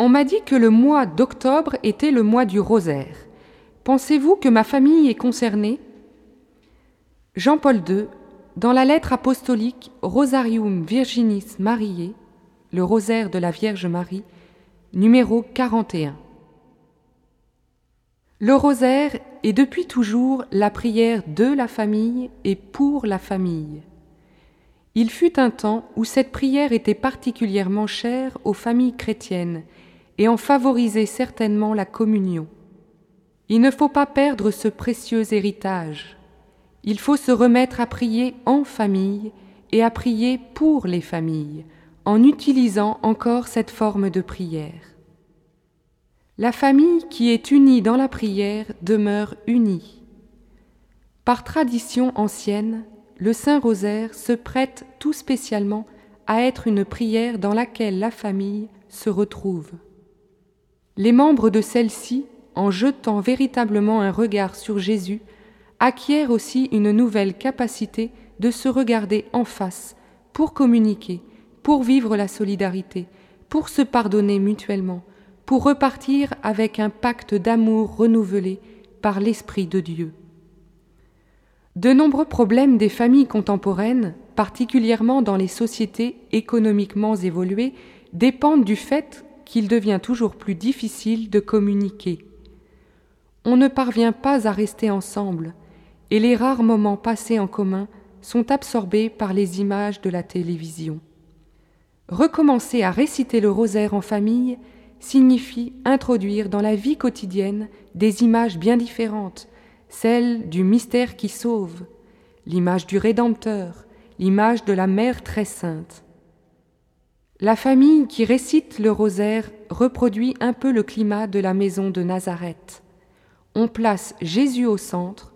On m'a dit que le mois d'octobre était le mois du rosaire. Pensez-vous que ma famille est concernée? Jean-Paul II, dans la lettre apostolique Rosarium Virginis Mariae, le rosaire de la Vierge Marie, numéro 41. Le rosaire est depuis toujours la prière de la famille et pour la famille. Il fut un temps où cette prière était particulièrement chère aux familles chrétiennes et en favorisait certainement la communion. Il ne faut pas perdre ce précieux héritage. Il faut se remettre à prier en famille et à prier pour les familles, en utilisant encore cette forme de prière. La famille qui est unie dans la prière demeure unie. Par tradition ancienne, le Saint Rosaire se prête tout spécialement à être une prière dans laquelle la famille se retrouve. Les membres de celle-ci, en jetant véritablement un regard sur Jésus, acquièrent aussi une nouvelle capacité de se regarder en face pour communiquer, pour vivre la solidarité, pour se pardonner mutuellement, pour repartir avec un pacte d'amour renouvelé par l'Esprit de Dieu. De nombreux problèmes des familles contemporaines, particulièrement dans les sociétés économiquement évoluées, dépendent du fait qu'il devient toujours plus difficile de communiquer. On ne parvient pas à rester ensemble, et les rares moments passés en commun sont absorbés par les images de la télévision. Recommencer à réciter le rosaire en famille signifie introduire dans la vie quotidienne des images bien différentes, celle du mystère qui sauve, l'image du Rédempteur, l'image de la Mère très sainte. La famille qui récite le rosaire reproduit un peu le climat de la maison de Nazareth. On place Jésus au centre,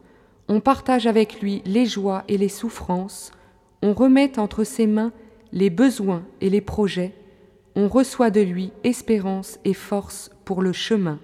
on partage avec lui les joies et les souffrances, on remet entre ses mains les besoins et les projets, on reçoit de lui espérance et force pour le chemin.